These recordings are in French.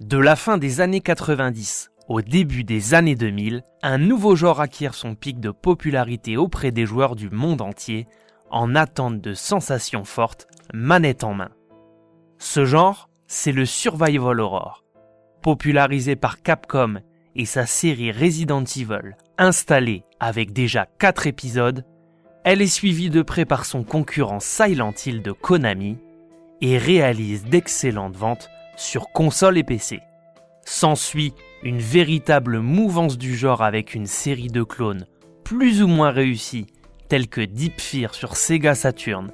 De la fin des années 90 au début des années 2000, un nouveau genre acquiert son pic de popularité auprès des joueurs du monde entier en attente de sensations fortes, manette en main. Ce genre, c'est le Survival Horror. Popularisé par Capcom et sa série Resident Evil, installée avec déjà 4 épisodes, elle est suivie de près par son concurrent Silent Hill de Konami et réalise d'excellentes ventes sur console et PC. S'ensuit une véritable mouvance du genre avec une série de clones plus ou moins réussis tels que Deep Fear sur Sega Saturn,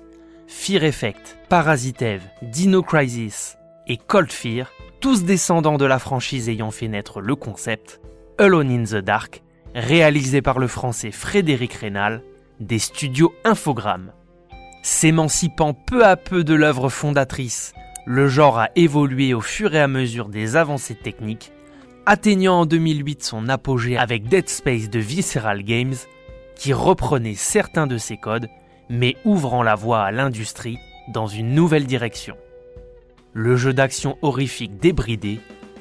Fear Effect, Parasite Dino Crisis et Cold Fear, tous descendants de la franchise ayant fait naître le concept, Alone in the Dark, réalisé par le français Frédéric Rénal, des studios Infogrames. S'émancipant peu à peu de l'œuvre fondatrice, le genre a évolué au fur et à mesure des avancées techniques, atteignant en 2008 son apogée avec Dead Space de Visceral Games, qui reprenait certains de ses codes, mais ouvrant la voie à l'industrie dans une nouvelle direction. Le jeu d'action horrifique débridé,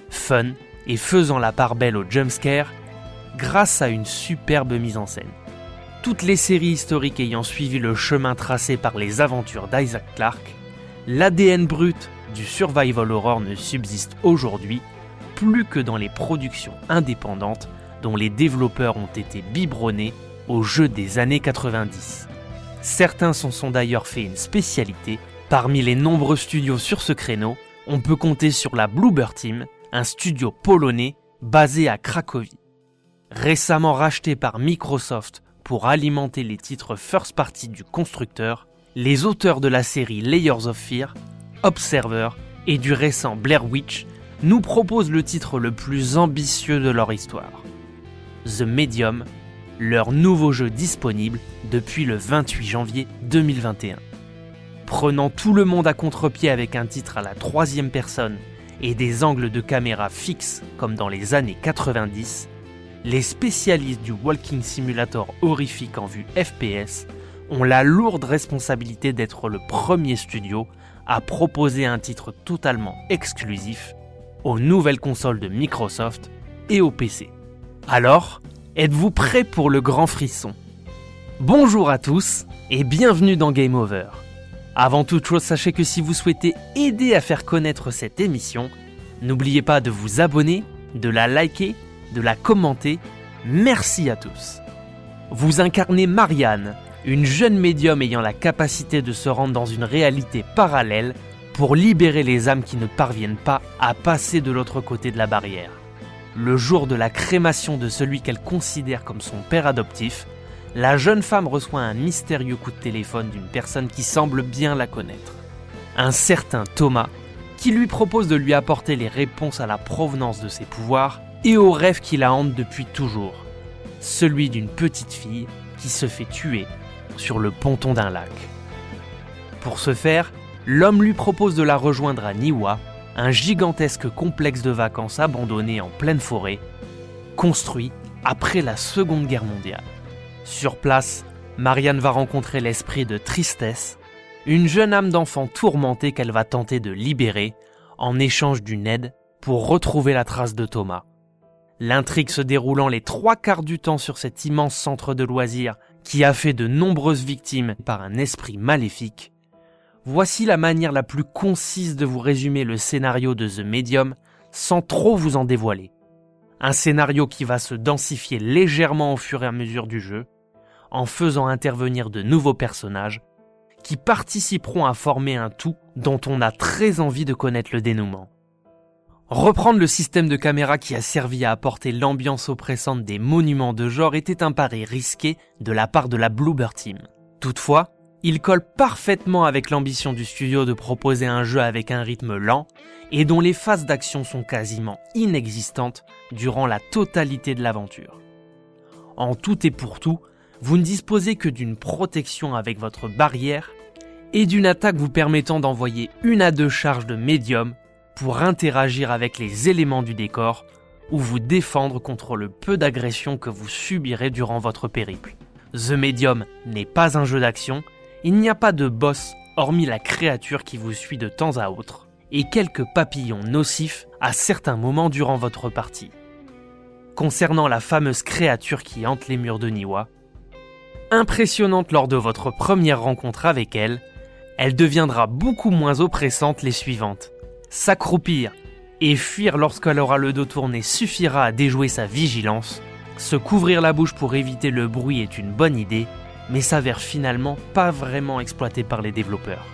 fun et faisant la part belle au jumpscare grâce à une superbe mise en scène toutes les séries historiques ayant suivi le chemin tracé par les aventures d'Isaac Clarke, l'ADN brut survival horror ne subsiste aujourd'hui plus que dans les productions indépendantes dont les développeurs ont été biberonnés aux jeux des années 90. Certains s'en sont d'ailleurs fait une spécialité. Parmi les nombreux studios sur ce créneau, on peut compter sur la Bluebird Team, un studio polonais basé à Cracovie. Récemment racheté par Microsoft pour alimenter les titres first party du constructeur, les auteurs de la série Layers of Fear, Observer et du récent Blair Witch nous proposent le titre le plus ambitieux de leur histoire. The Medium, leur nouveau jeu disponible depuis le 28 janvier 2021. Prenant tout le monde à contre-pied avec un titre à la troisième personne et des angles de caméra fixes comme dans les années 90, les spécialistes du Walking Simulator horrifique en vue FPS ont la lourde responsabilité d'être le premier studio à proposer un titre totalement exclusif aux nouvelles consoles de Microsoft et au PC. Alors, êtes-vous prêts pour le grand frisson? Bonjour à tous et bienvenue dans Game Over. Avant toute chose, sachez que si vous souhaitez aider à faire connaître cette émission, n'oubliez pas de vous abonner, de la liker de la commenter. Merci à tous. Vous incarnez Marianne, une jeune médium ayant la capacité de se rendre dans une réalité parallèle pour libérer les âmes qui ne parviennent pas à passer de l'autre côté de la barrière. Le jour de la crémation de celui qu'elle considère comme son père adoptif, la jeune femme reçoit un mystérieux coup de téléphone d'une personne qui semble bien la connaître. Un certain Thomas, qui lui propose de lui apporter les réponses à la provenance de ses pouvoirs et au rêve qui la hante depuis toujours, celui d'une petite fille qui se fait tuer sur le ponton d'un lac. Pour ce faire, l'homme lui propose de la rejoindre à Niwa, un gigantesque complexe de vacances abandonné en pleine forêt, construit après la Seconde Guerre mondiale. Sur place, Marianne va rencontrer l'esprit de Tristesse, une jeune âme d'enfant tourmentée qu'elle va tenter de libérer en échange d'une aide pour retrouver la trace de Thomas. L'intrigue se déroulant les trois quarts du temps sur cet immense centre de loisirs qui a fait de nombreuses victimes par un esprit maléfique, voici la manière la plus concise de vous résumer le scénario de The Medium sans trop vous en dévoiler. Un scénario qui va se densifier légèrement au fur et à mesure du jeu, en faisant intervenir de nouveaux personnages qui participeront à former un tout dont on a très envie de connaître le dénouement. Reprendre le système de caméra qui a servi à apporter l'ambiance oppressante des monuments de genre était un pari risqué de la part de la Bluebird Team. Toutefois, il colle parfaitement avec l'ambition du studio de proposer un jeu avec un rythme lent et dont les phases d'action sont quasiment inexistantes durant la totalité de l'aventure. En tout et pour tout, vous ne disposez que d'une protection avec votre barrière et d'une attaque vous permettant d'envoyer une à deux charges de médium pour interagir avec les éléments du décor ou vous défendre contre le peu d'agression que vous subirez durant votre périple. The Medium n'est pas un jeu d'action, il n'y a pas de boss hormis la créature qui vous suit de temps à autre, et quelques papillons nocifs à certains moments durant votre partie. Concernant la fameuse créature qui hante les murs de Niwa, impressionnante lors de votre première rencontre avec elle, elle deviendra beaucoup moins oppressante les suivantes. S'accroupir et fuir lorsqu'elle aura le dos tourné suffira à déjouer sa vigilance. Se couvrir la bouche pour éviter le bruit est une bonne idée, mais s'avère finalement pas vraiment exploité par les développeurs.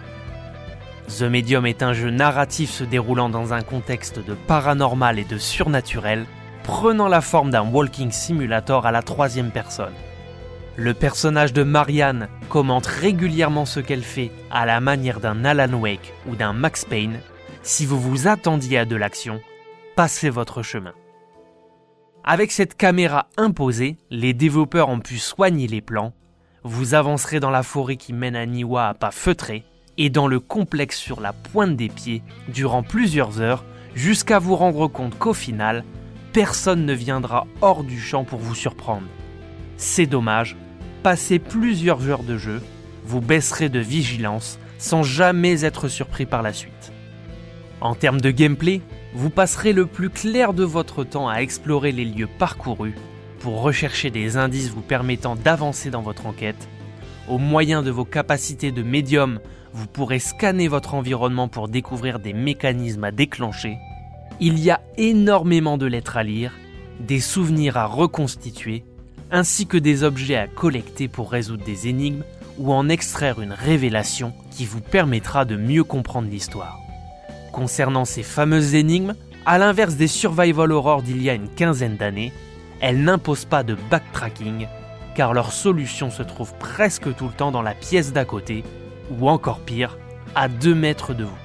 The Medium est un jeu narratif se déroulant dans un contexte de paranormal et de surnaturel, prenant la forme d'un walking simulator à la troisième personne. Le personnage de Marianne commente régulièrement ce qu'elle fait à la manière d'un Alan Wake ou d'un Max Payne. Si vous vous attendiez à de l'action, passez votre chemin. Avec cette caméra imposée, les développeurs ont pu soigner les plans. Vous avancerez dans la forêt qui mène à Niwa à pas feutrés et dans le complexe sur la pointe des pieds durant plusieurs heures jusqu'à vous rendre compte qu'au final, personne ne viendra hors du champ pour vous surprendre. C'est dommage, passez plusieurs heures de jeu, vous baisserez de vigilance sans jamais être surpris par la suite. En termes de gameplay, vous passerez le plus clair de votre temps à explorer les lieux parcourus pour rechercher des indices vous permettant d'avancer dans votre enquête. Au moyen de vos capacités de médium, vous pourrez scanner votre environnement pour découvrir des mécanismes à déclencher. Il y a énormément de lettres à lire, des souvenirs à reconstituer ainsi que des objets à collecter pour résoudre des énigmes ou en extraire une révélation qui vous permettra de mieux comprendre l'histoire. Concernant ces fameuses énigmes, à l'inverse des survival horror d'il y a une quinzaine d'années, elles n'imposent pas de backtracking, car leur solution se trouve presque tout le temps dans la pièce d'à côté, ou encore pire, à 2 mètres de vous.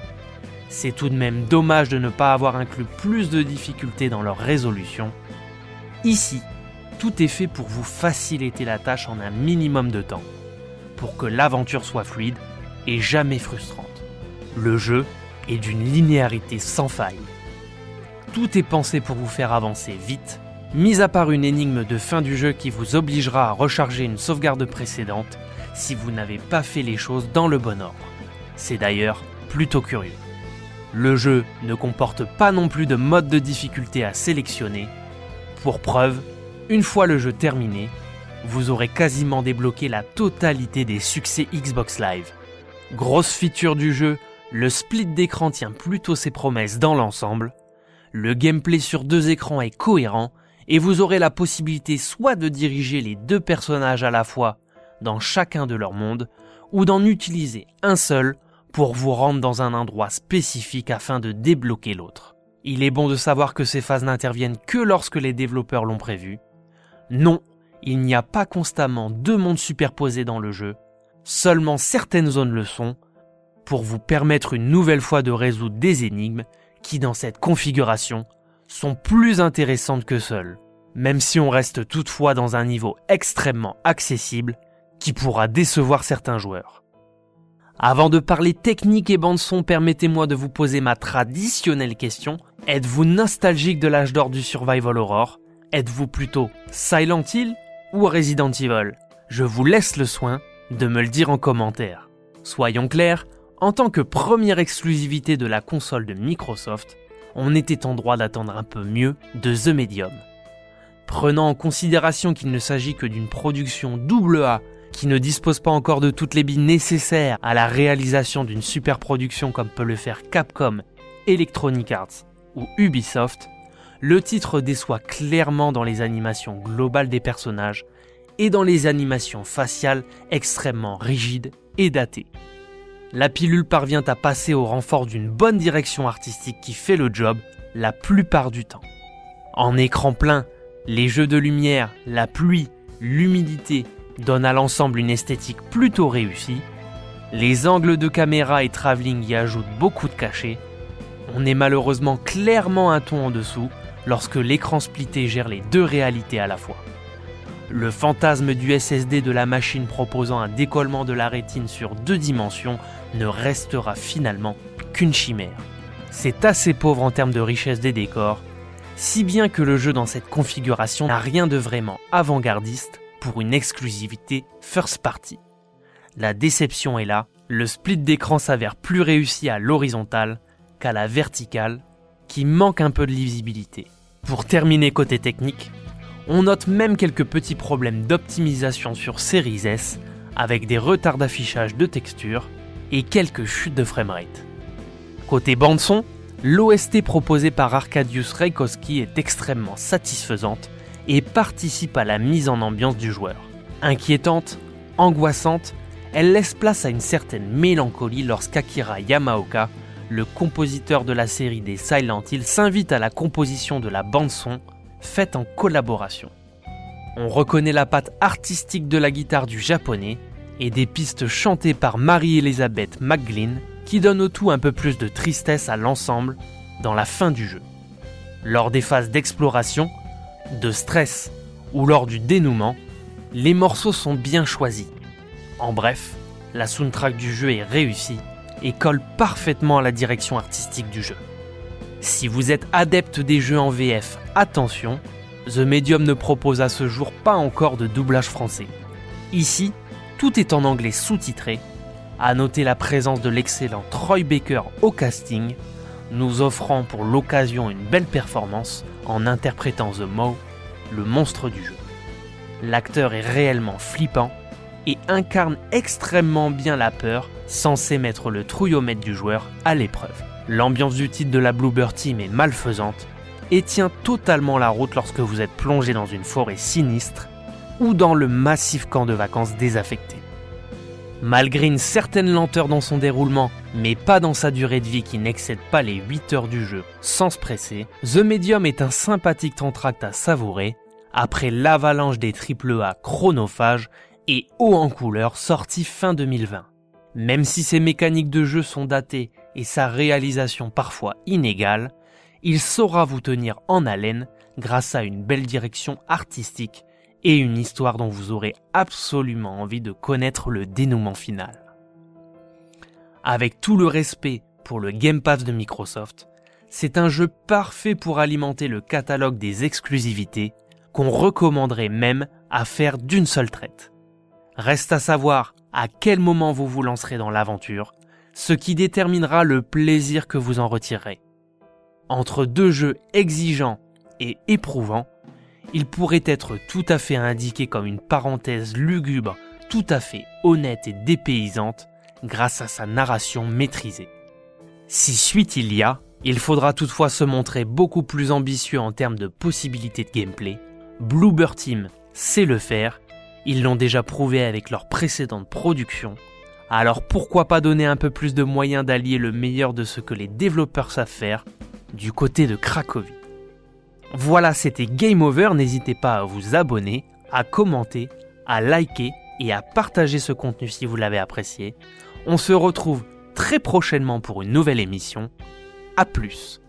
C'est tout de même dommage de ne pas avoir inclus plus de difficultés dans leur résolution. Ici, tout est fait pour vous faciliter la tâche en un minimum de temps, pour que l'aventure soit fluide et jamais frustrante. Le jeu est d'une linéarité sans faille. Tout est pensé pour vous faire avancer vite, mis à part une énigme de fin du jeu qui vous obligera à recharger une sauvegarde précédente si vous n'avez pas fait les choses dans le bon ordre. C'est d'ailleurs plutôt curieux. Le jeu ne comporte pas non plus de mode de difficulté à sélectionner. Pour preuve, une fois le jeu terminé, vous aurez quasiment débloqué la totalité des succès Xbox Live. Grosse feature du jeu, le split d'écran tient plutôt ses promesses dans l'ensemble. Le gameplay sur deux écrans est cohérent et vous aurez la possibilité soit de diriger les deux personnages à la fois dans chacun de leurs mondes, ou d'en utiliser un seul pour vous rendre dans un endroit spécifique afin de débloquer l'autre. Il est bon de savoir que ces phases n'interviennent que lorsque les développeurs l'ont prévu, non, il n'y a pas constamment deux mondes superposés dans le jeu, seulement certaines zones le sont, pour vous permettre une nouvelle fois de résoudre des énigmes qui dans cette configuration sont plus intéressantes que seules, même si on reste toutefois dans un niveau extrêmement accessible qui pourra décevoir certains joueurs. Avant de parler technique et bande son, permettez-moi de vous poser ma traditionnelle question. Êtes-vous nostalgique de l'âge d'or du survival horror Êtes-vous plutôt Silent Hill ou Resident Evil? Je vous laisse le soin de me le dire en commentaire. Soyons clairs, en tant que première exclusivité de la console de Microsoft, on était en droit d'attendre un peu mieux de The Medium. Prenant en considération qu'il ne s'agit que d'une production double A qui ne dispose pas encore de toutes les billes nécessaires à la réalisation d'une super production comme peut le faire Capcom, Electronic Arts ou Ubisoft, le titre déçoit clairement dans les animations globales des personnages et dans les animations faciales extrêmement rigides et datées. La pilule parvient à passer au renfort d'une bonne direction artistique qui fait le job la plupart du temps. En écran plein, les jeux de lumière, la pluie, l'humidité donnent à l'ensemble une esthétique plutôt réussie. Les angles de caméra et travelling y ajoutent beaucoup de cachets. On est malheureusement clairement un ton en dessous, lorsque l'écran splitté gère les deux réalités à la fois. Le fantasme du SSD de la machine proposant un décollement de la rétine sur deux dimensions ne restera finalement qu'une chimère. C'est assez pauvre en termes de richesse des décors, si bien que le jeu dans cette configuration n'a rien de vraiment avant-gardiste pour une exclusivité first party. La déception est là, le split d'écran s'avère plus réussi à l'horizontale à la verticale qui manque un peu de lisibilité. Pour terminer côté technique, on note même quelques petits problèmes d'optimisation sur Series S avec des retards d'affichage de texture et quelques chutes de framerate. Côté bande son, l'OST proposée par Arkadiusz Reikowski est extrêmement satisfaisante et participe à la mise en ambiance du joueur. Inquiétante, angoissante, elle laisse place à une certaine mélancolie lorsqu'Akira Yamaoka, le compositeur de la série des Silent Hill, s'invite à la composition de la bande-son faite en collaboration. On reconnaît la patte artistique de la guitare du japonais et des pistes chantées par Marie-Elisabeth McGlynn qui donnent au tout un peu plus de tristesse à l'ensemble dans la fin du jeu. Lors des phases d'exploration, de stress ou lors du dénouement, les morceaux sont bien choisis. En bref, la soundtrack du jeu est réussie et colle parfaitement à la direction artistique du jeu. Si vous êtes adepte des jeux en VF, attention, The Medium ne propose à ce jour pas encore de doublage français. Ici, tout est en anglais sous-titré. À noter la présence de l'excellent Troy Baker au casting, nous offrant pour l'occasion une belle performance en interprétant The Maw, le monstre du jeu. L'acteur est réellement flippant et incarne extrêmement bien la peur, censée mettre le trouillomètre du joueur à l'épreuve. L'ambiance du titre de la Bluebird Team est malfaisante et tient totalement la route lorsque vous êtes plongé dans une forêt sinistre ou dans le massif camp de vacances désaffecté. Malgré une certaine lenteur dans son déroulement, mais pas dans sa durée de vie qui n'excède pas les 8 heures du jeu sans se presser, The Medium est un sympathique tentracte à savourer après l'avalanche des AAA chronophages et haut en couleur sorti fin 2020. Même si ses mécaniques de jeu sont datées et sa réalisation parfois inégale, il saura vous tenir en haleine grâce à une belle direction artistique et une histoire dont vous aurez absolument envie de connaître le dénouement final. Avec tout le respect pour le Game Pass de Microsoft, c'est un jeu parfait pour alimenter le catalogue des exclusivités qu'on recommanderait même à faire d'une seule traite. Reste à savoir à quel moment vous vous lancerez dans l'aventure, ce qui déterminera le plaisir que vous en retirerez. Entre deux jeux exigeants et éprouvants, il pourrait être tout à fait indiqué comme une parenthèse lugubre, tout à fait honnête et dépaysante, grâce à sa narration maîtrisée. Si suite il y a, il faudra toutefois se montrer beaucoup plus ambitieux en termes de possibilités de gameplay. Bluebird Team sait le faire, ils l'ont déjà prouvé avec leur précédente production, alors pourquoi pas donner un peu plus de moyens d'allier le meilleur de ce que les développeurs savent faire du côté de Cracovie. Voilà, c'était Game Over. N'hésitez pas à vous abonner, à commenter, à liker et à partager ce contenu si vous l'avez apprécié. On se retrouve très prochainement pour une nouvelle émission. A plus